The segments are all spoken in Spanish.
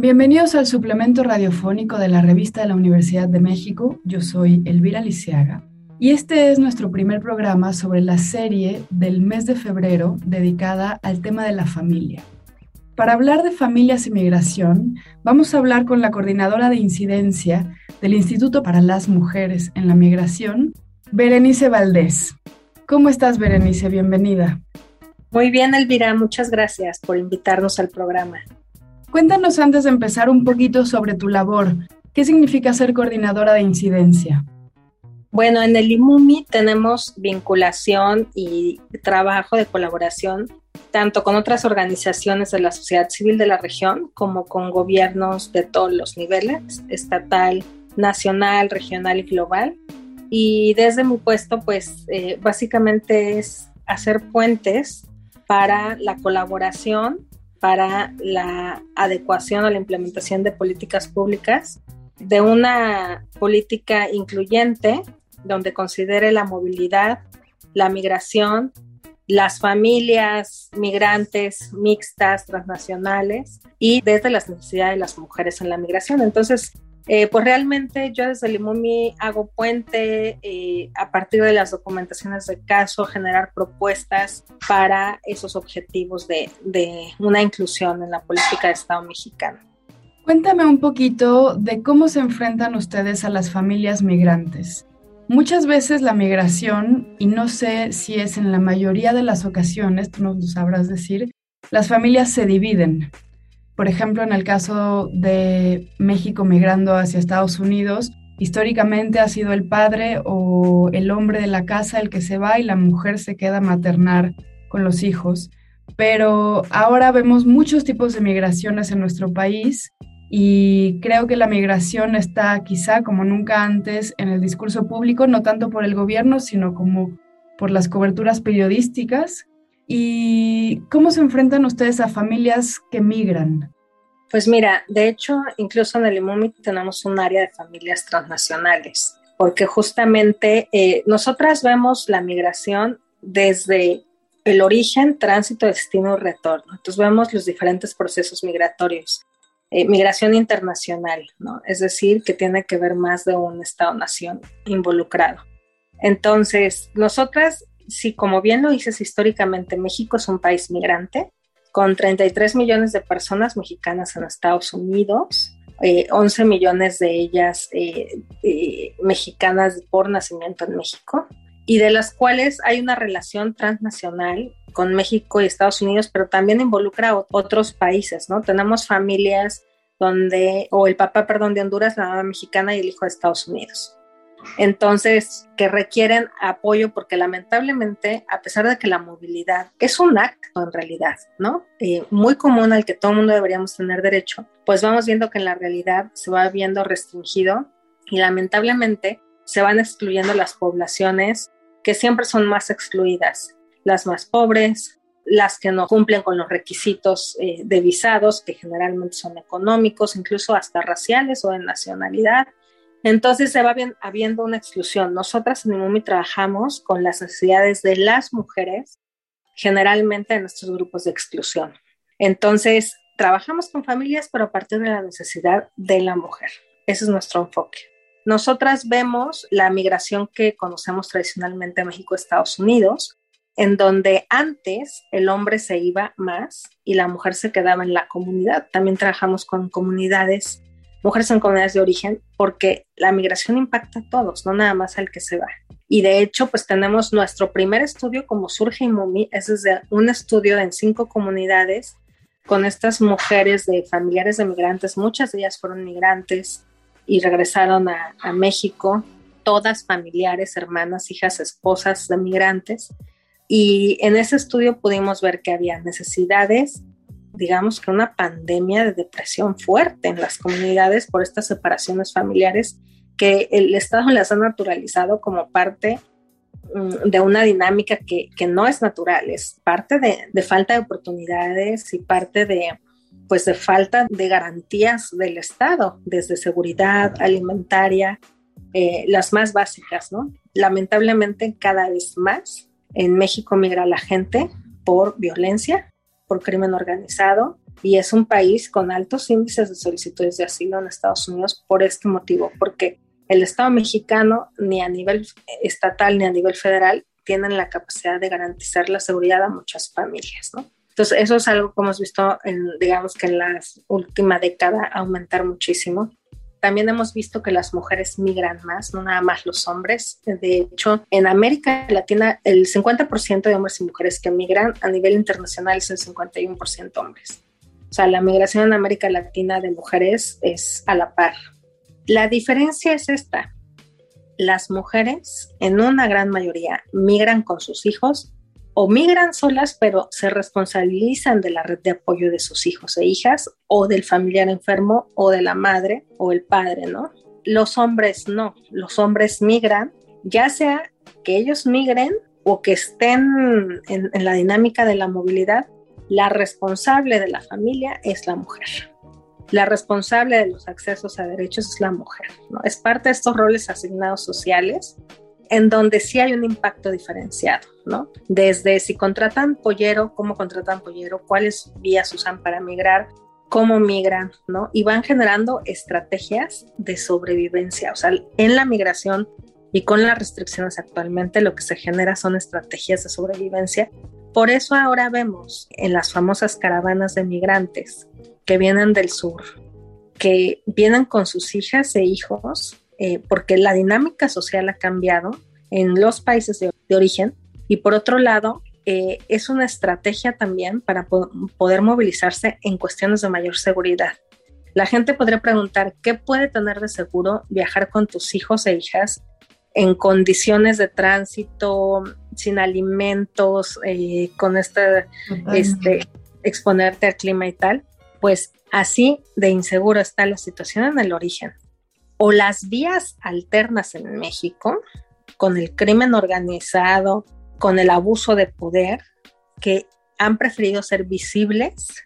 Bienvenidos al suplemento radiofónico de la revista de la Universidad de México. Yo soy Elvira Lisiaga y este es nuestro primer programa sobre la serie del mes de febrero dedicada al tema de la familia. Para hablar de familias y migración, vamos a hablar con la coordinadora de incidencia del Instituto para las Mujeres en la Migración, Berenice Valdés. ¿Cómo estás, Berenice? Bienvenida. Muy bien, Elvira, muchas gracias por invitarnos al programa. Cuéntanos antes de empezar un poquito sobre tu labor. ¿Qué significa ser coordinadora de incidencia? Bueno, en el IMUMI tenemos vinculación y trabajo de colaboración tanto con otras organizaciones de la sociedad civil de la región como con gobiernos de todos los niveles, estatal, nacional, regional y global. Y desde mi puesto, pues eh, básicamente es hacer puentes para la colaboración para la adecuación o la implementación de políticas públicas, de una política incluyente donde considere la movilidad, la migración, las familias migrantes mixtas, transnacionales y desde las necesidades de las mujeres en la migración. Entonces, eh, pues realmente yo desde Limumi hago puente eh, a partir de las documentaciones de caso, generar propuestas para esos objetivos de, de una inclusión en la política de Estado mexicano. Cuéntame un poquito de cómo se enfrentan ustedes a las familias migrantes. Muchas veces la migración, y no sé si es en la mayoría de las ocasiones, tú nos lo sabrás decir, las familias se dividen. Por ejemplo, en el caso de México migrando hacia Estados Unidos, históricamente ha sido el padre o el hombre de la casa el que se va y la mujer se queda a maternar con los hijos. Pero ahora vemos muchos tipos de migraciones en nuestro país y creo que la migración está quizá como nunca antes en el discurso público, no tanto por el gobierno, sino como por las coberturas periodísticas ¿Y cómo se enfrentan ustedes a familias que migran? Pues mira, de hecho, incluso en el IMUMI tenemos un área de familias transnacionales, porque justamente eh, nosotras vemos la migración desde el origen, tránsito, destino y retorno. Entonces vemos los diferentes procesos migratorios. Eh, migración internacional, ¿no? Es decir, que tiene que ver más de un Estado-nación involucrado. Entonces, nosotras sí, como bien lo dices históricamente, México es un país migrante con 33 millones de personas mexicanas en Estados Unidos, 11 eh, millones de ellas eh, eh, mexicanas por nacimiento en México, y de las cuales hay una relación transnacional con México y Estados Unidos, pero también involucra a otros países, ¿no? Tenemos familias donde, o el papá, perdón, de Honduras, la mamá mexicana y el hijo de Estados Unidos entonces que requieren apoyo porque lamentablemente, a pesar de que la movilidad es un acto en realidad, ¿no? Eh, muy común al que todo el mundo deberíamos tener derecho, pues vamos viendo que en la realidad se va viendo restringido y lamentablemente se van excluyendo las poblaciones que siempre son más excluidas, las más pobres, las que no cumplen con los requisitos eh, de visados, que generalmente son económicos, incluso hasta raciales o de nacionalidad, entonces se va habiendo una exclusión. Nosotras en IMUMI trabajamos con las necesidades de las mujeres, generalmente en estos grupos de exclusión. Entonces, trabajamos con familias, pero a partir de la necesidad de la mujer. Ese es nuestro enfoque. Nosotras vemos la migración que conocemos tradicionalmente en México, Estados Unidos, en donde antes el hombre se iba más y la mujer se quedaba en la comunidad. También trabajamos con comunidades mujeres en comunidades de origen, porque la migración impacta a todos, no nada más al que se va. Y de hecho, pues tenemos nuestro primer estudio como surge IMUMI, es desde un estudio en cinco comunidades con estas mujeres de familiares de migrantes, muchas de ellas fueron migrantes y regresaron a, a México, todas familiares, hermanas, hijas, esposas de migrantes. Y en ese estudio pudimos ver que había necesidades digamos que una pandemia de depresión fuerte en las comunidades por estas separaciones familiares que el Estado las ha naturalizado como parte mm, de una dinámica que, no es natural, es parte de, falta de oportunidades y parte de, pues de falta de garantías del Estado, desde seguridad alimentaria, eh, las más básicas, ¿no? Lamentablemente cada vez más en México migra la gente por violencia, por crimen organizado, y es un país con altos índices de solicitudes de asilo en Estados Unidos por este motivo, porque el Estado mexicano, ni a nivel estatal ni a nivel federal, tienen la capacidad de garantizar la seguridad a muchas familias. Entonces, eso es algo que hemos visto, en, digamos que en la última década aumentar muchísimo. También hemos visto que las mujeres migran más, no nada más los hombres. De hecho, en América Latina, el 50% de hombres y mujeres que migran a nivel internacional es el 51% hombres. O sea, la migración en América Latina de mujeres es a la par. La diferencia es esta. Las mujeres, en una gran mayoría, migran con sus hijos o migran solas, pero se responsabilizan de la red de apoyo de sus hijos e hijas, o del familiar enfermo, o de la madre o el padre, ¿no? Los hombres no, los hombres migran, ya sea que ellos migren o que estén en, en la dinámica de la movilidad, la responsable de la familia es la mujer la responsable de los accesos a derechos es la mujer. ¿no? Es parte de estos roles asignados sociales en donde sí hay un impacto diferenciado, ¿no? Desde si contratan pollero, cómo contratan pollero, cuáles vías usan para migrar, cómo migran, ¿no? Y van generando estrategias de sobrevivencia. O sea, en la migración y con las restricciones actualmente lo que se genera son estrategias de sobrevivencia. Por eso ahora vemos en las famosas caravanas de migrantes que vienen del sur, que vienen con sus hijas e hijos, eh, porque la dinámica social ha cambiado en los países de, origen y por otro lado, eh, es una estrategia también para poder movilizarse en cuestiones de mayor seguridad. La gente podría preguntar, ¿qué puede tener de seguro viajar con tus hijos e hijas en condiciones de tránsito, sin alimentos, eh, con este, este, exponerte al clima y tal? pues así de inseguro está la situación en el origen. O las vías alternas en México, con el crimen organizado, con el abuso de poder, que han preferido ser visibles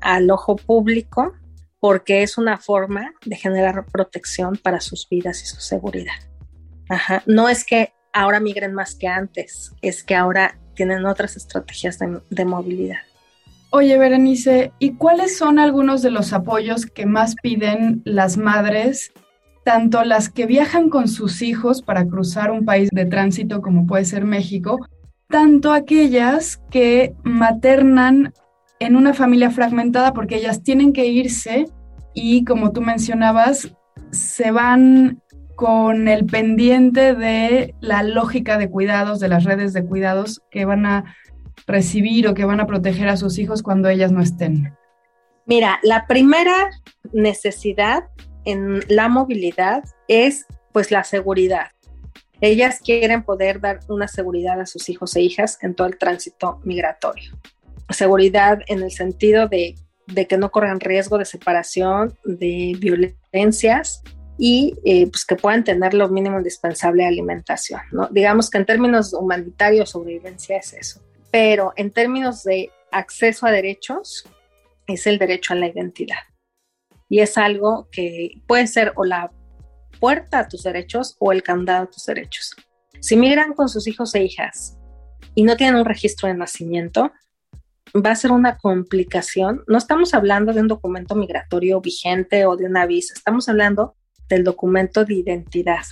al ojo público porque es una forma de generar protección para sus vidas y su seguridad. No es que ahora migren más que antes, es que ahora tienen otras estrategias de movilidad. Oye, Berenice, ¿y cuáles son algunos de los apoyos que más piden las madres, tanto las que viajan con sus hijos para cruzar un país de tránsito como puede ser México, tanto aquellas que maternan en una familia fragmentada porque ellas tienen que irse y como tú mencionabas, se van con el pendiente de la lógica de cuidados, de las redes de cuidados que van a recibir o que van a proteger a sus hijos cuando ellas no estén? Mira, la primera necesidad en la movilidad es pues la seguridad. Ellas quieren poder dar una seguridad a sus hijos e hijas en todo el tránsito migratorio. Seguridad en el sentido de, que no corran riesgo de separación, de violencias y eh, pues que puedan tener lo mínimo indispensable de alimentación. ¿no? Digamos que en términos humanitarios, sobrevivencia es eso pero en términos de acceso a derechos, es el derecho a la identidad. Y es algo que puede ser o la puerta a tus derechos o el candado a tus derechos. Si migran con sus hijos e hijas y no tienen un registro de nacimiento, va a ser una complicación. No estamos hablando de un documento migratorio vigente o de una visa, estamos hablando del documento de identidad.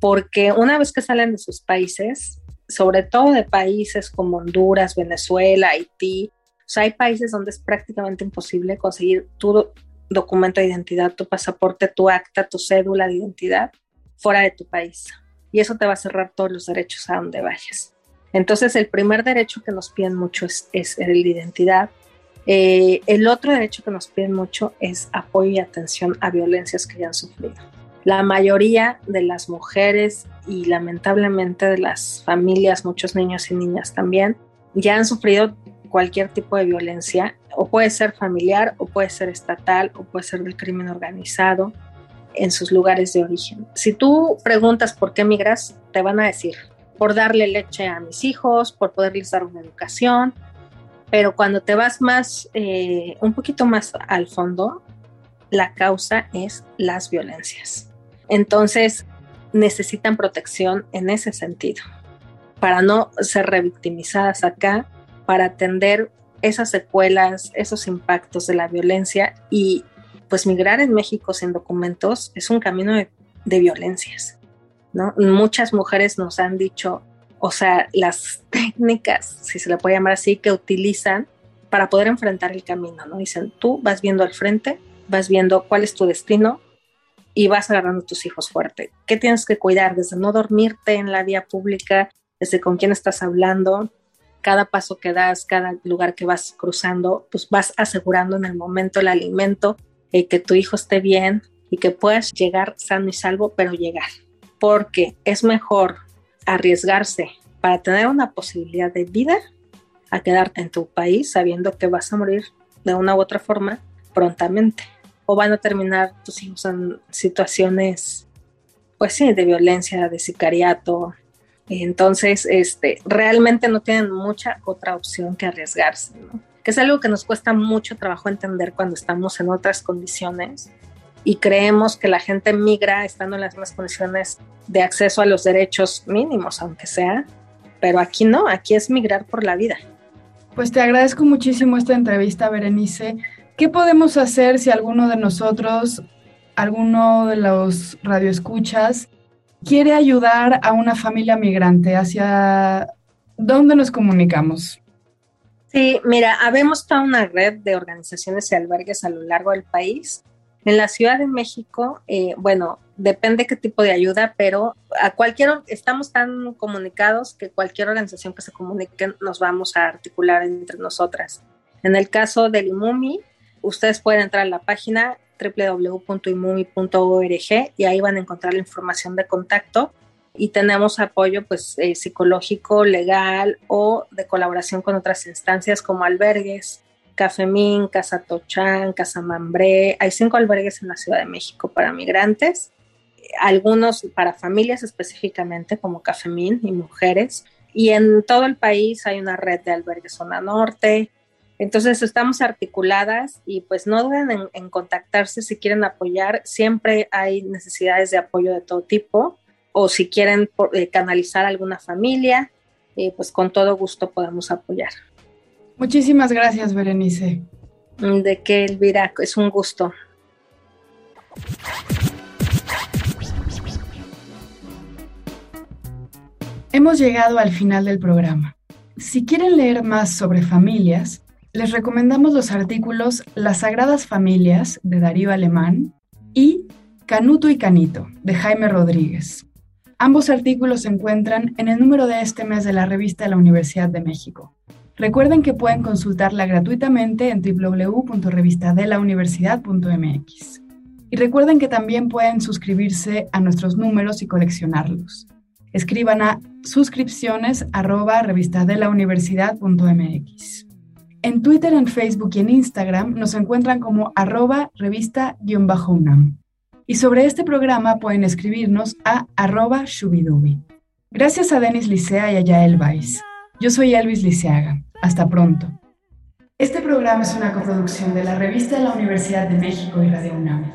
Porque una vez que salen de sus países, sobre todo de países como Honduras, Venezuela, Haití. Hay países donde es prácticamente imposible conseguir tu documento de identidad, tu pasaporte, tu acta, tu cédula de identidad fuera de tu país. Y eso te va a cerrar todos los derechos a donde vayas. Entonces, el primer derecho que nos piden mucho es, el de identidad. Eh, el otro derecho que nos piden mucho es apoyo y atención a violencias que ya han sufrido. La mayoría de las mujeres y lamentablemente de las familias, muchos niños y niñas también, ya han sufrido cualquier tipo de violencia o puede ser familiar, o puede ser estatal, o puede ser del crimen organizado en sus lugares de origen. Si tú preguntas por qué migras, te van a decir, por darle leche a mis hijos, por poderles dar una educación, pero cuando te vas más, eh, un poquito más al fondo, la causa es las violencias. Entonces, necesitan protección en ese sentido, para no ser revictimizadas acá, para atender esas secuelas, esos impactos de la violencia y pues migrar en México sin documentos es un camino de, de violencias, ¿no? Muchas mujeres nos han dicho, o sea, las técnicas, si se le puede llamar así, que utilizan para poder enfrentar el camino, ¿no? Dicen, tú vas viendo al frente, vas viendo cuál es tu destino y vas agarrando a tus hijos fuerte. ¿Qué tienes que cuidar? Desde no dormirte en la vía pública, desde con quién estás hablando, cada paso que das, cada lugar que vas cruzando, pues vas asegurando en el momento el alimento, eh, que tu hijo esté bien y que puedas llegar sano y salvo, pero llegar. Porque es mejor arriesgarse para tener una posibilidad de vida a quedarte en tu país sabiendo que vas a morir de una u otra forma prontamente. O van a terminar tus hijos en situaciones, pues sí, de violencia, de sicariato. Entonces, este, realmente no tienen mucha otra opción que arriesgarse, ¿no? Que es algo que nos cuesta mucho trabajo entender cuando estamos en otras condiciones y creemos que la gente migra estando en las mismas condiciones de acceso a los derechos mínimos, aunque sea, pero aquí no, aquí es migrar por la vida. Pues te agradezco muchísimo esta entrevista, Berenice. ¿Qué podemos hacer si alguno de nosotros, alguno de los radioescuchas, quiere ayudar a una familia migrante? ¿Hacia dónde nos comunicamos? Sí, mira, habemos toda una red de organizaciones y albergues a lo largo del país. En la Ciudad de México, eh, bueno, depende qué tipo de ayuda, pero a cualquier, estamos tan comunicados que cualquier organización que se comunique nos vamos a articular entre nosotras. En el caso del IMUMI, ustedes pueden entrar a la página www.imumi.org y ahí van a encontrar la información de contacto y tenemos apoyo pues eh, psicológico, legal o de colaboración con otras instancias como albergues, Cafemín, Casa Tochán, Casa Mambré. Hay cinco albergues en la Ciudad de México para migrantes, algunos para familias específicamente como Cafemín y mujeres. Y en todo el país hay una red de albergues zona norte. Entonces estamos articuladas y pues no duden en, contactarse si quieren apoyar. Siempre hay necesidades de apoyo de todo tipo o si quieren eh, canalizar alguna familia, eh, pues con todo gusto podemos apoyar. Muchísimas gracias, Berenice. De que, Elvira, es un gusto. Hemos llegado al final del programa. Si quieren leer más sobre familias, les recomendamos los artículos Las Sagradas Familias de Darío Alemán y Canuto y Canito de Jaime Rodríguez. Ambos artículos se encuentran en el número de este mes de la revista de la Universidad de México. Recuerden que pueden consultarla gratuitamente en www.revistadelauniversidad.mx. Y recuerden que también pueden suscribirse a nuestros números y coleccionarlos. Escriban a suscripciones En Twitter, en Facebook y en Instagram nos encuentran como arroba revista-unam. Y sobre este programa pueden escribirnos a arroba shubidubi. Gracias a Denis Licea y a Yael Weiss. Yo soy Elvis Liceaga. Hasta pronto. Este programa es una coproducción de la Revista de la Universidad de México y Radio UNAM.